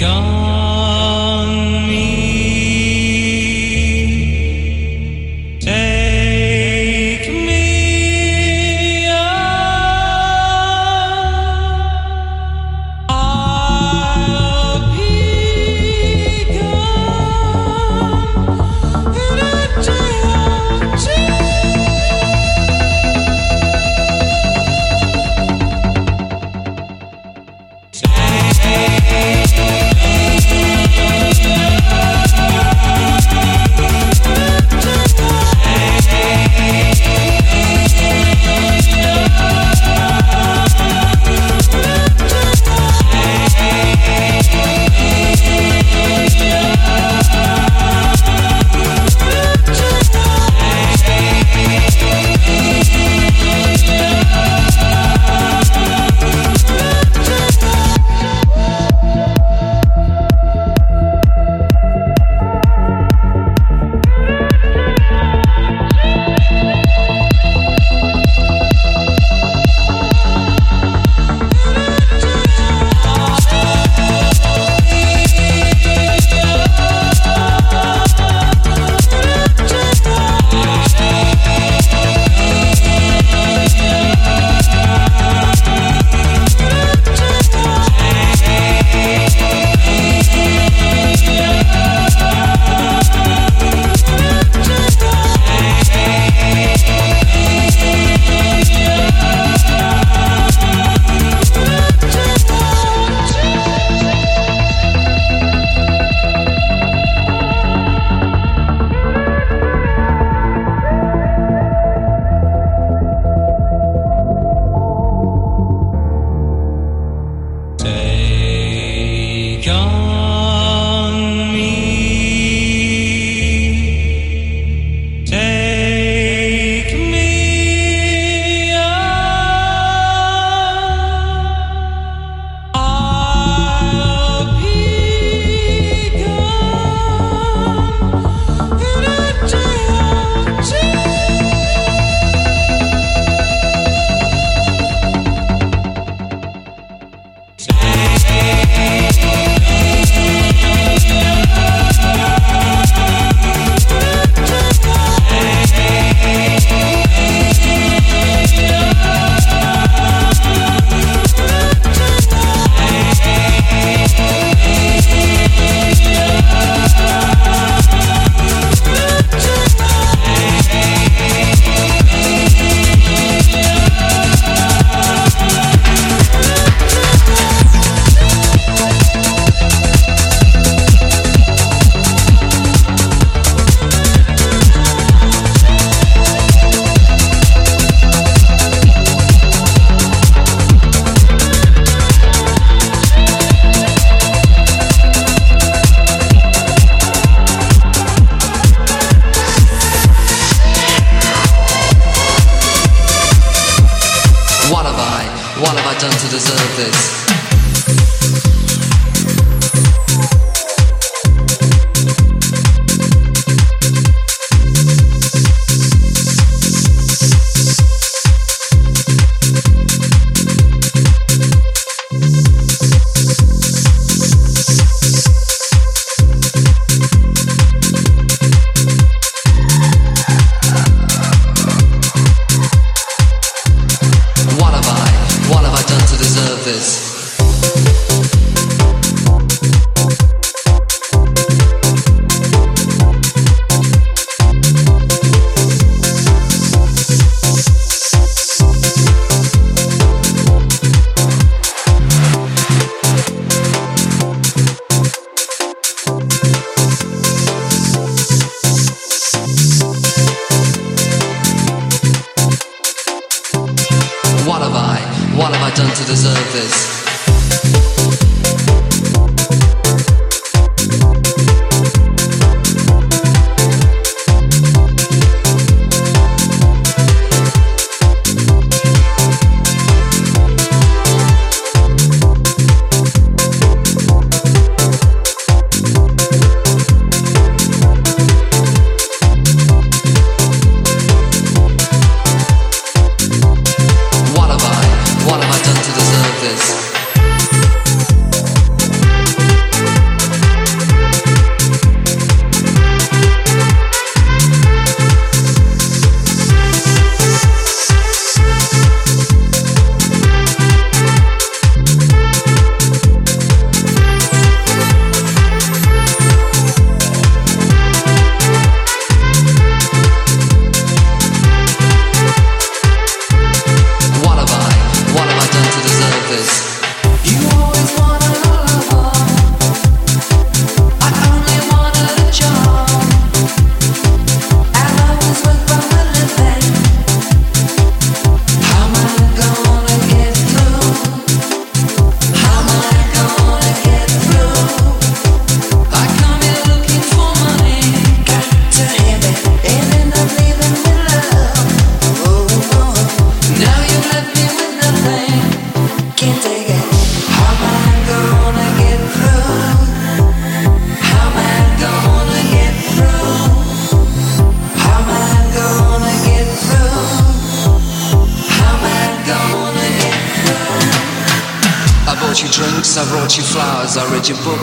What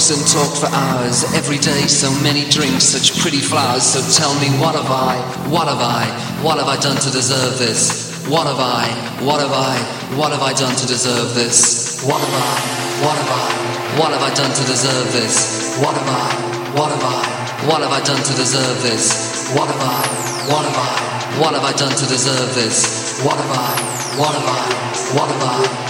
songs and talk for hours. Every day, so many drinks, such pretty flowers. So tell me, what have I, what have I, what have I done to deserve this? What have I, what have I, what have I done to deserve this? What have I, what have I, what have I done to deserve this? What have I, what have I, what have I done to deserve this? What have I, what have I, what have I done to deserve this? What have I, what have I, what have I?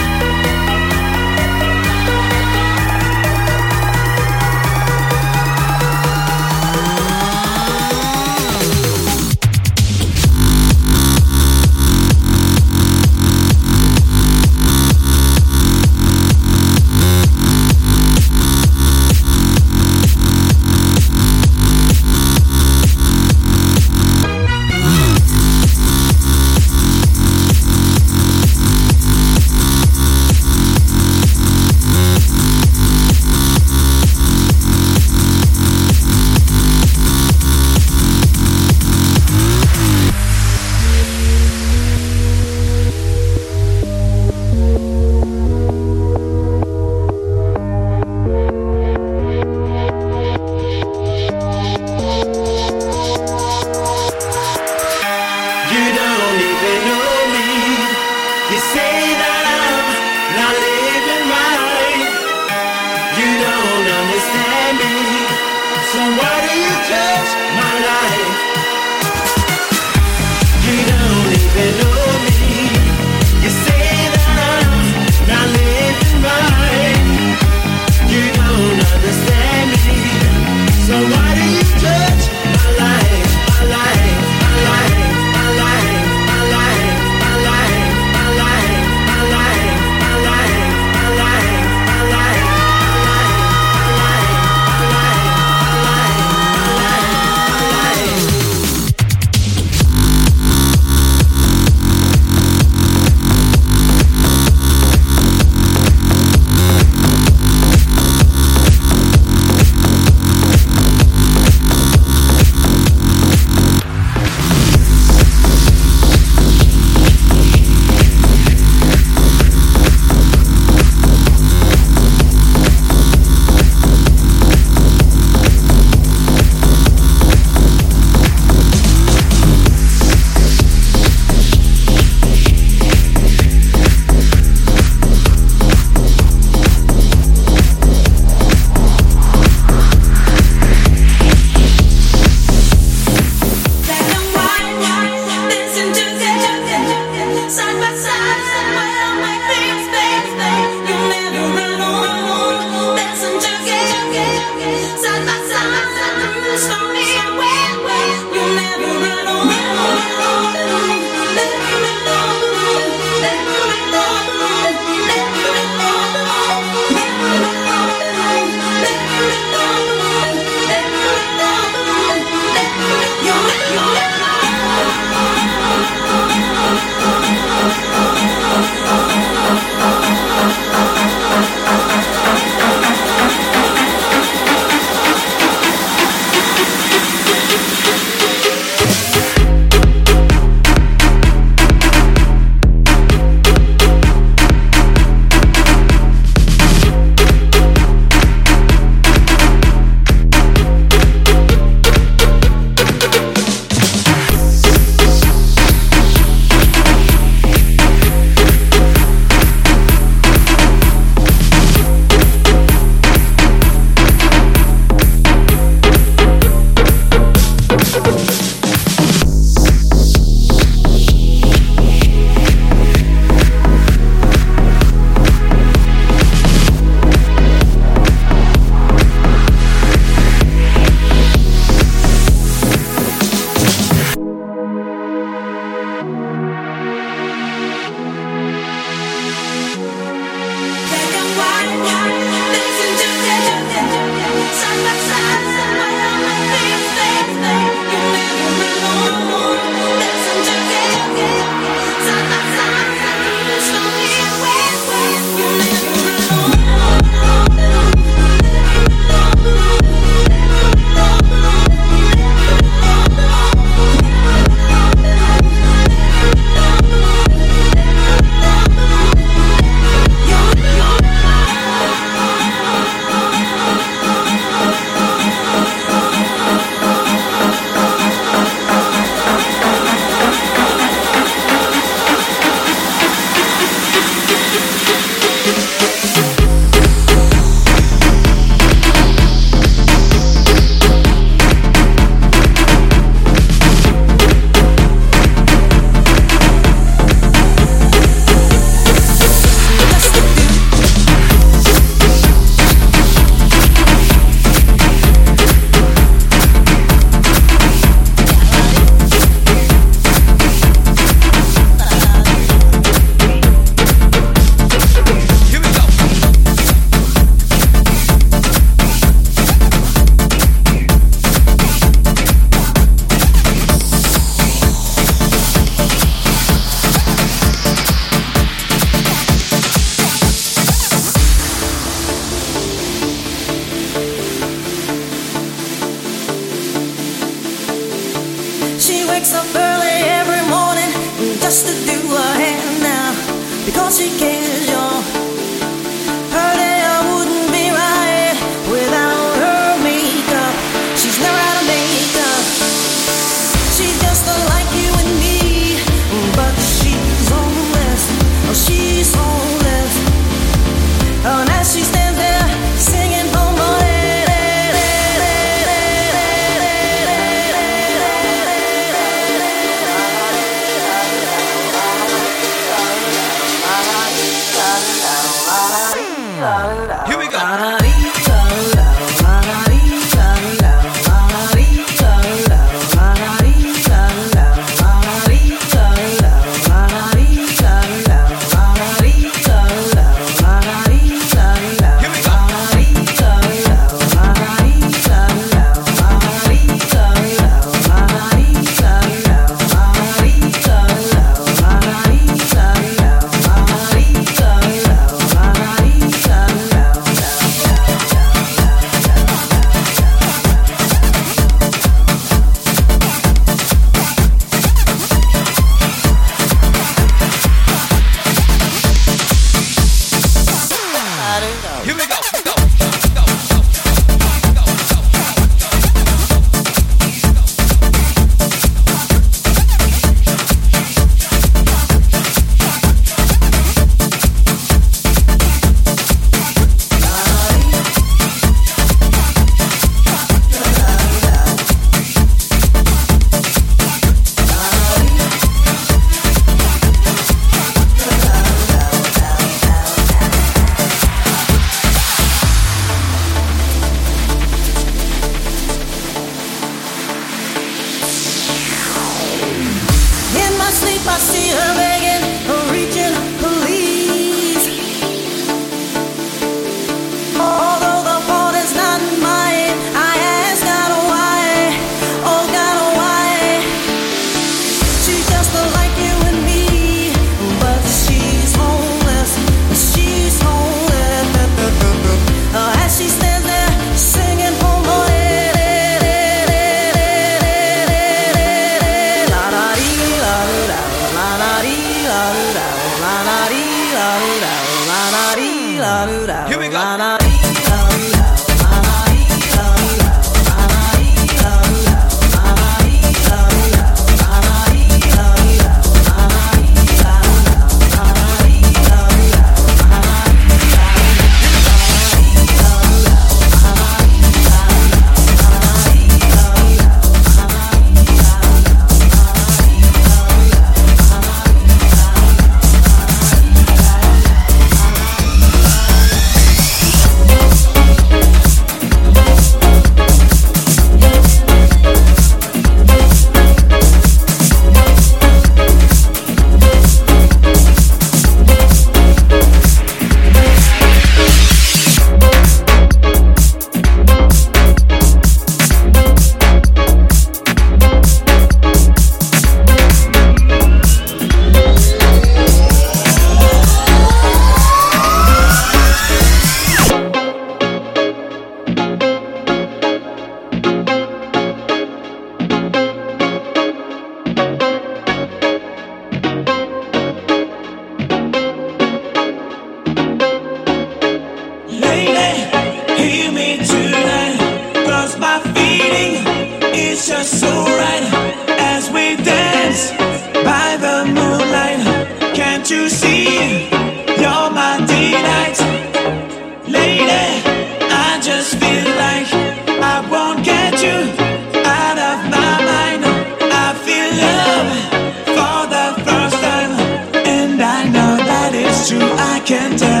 can't tell.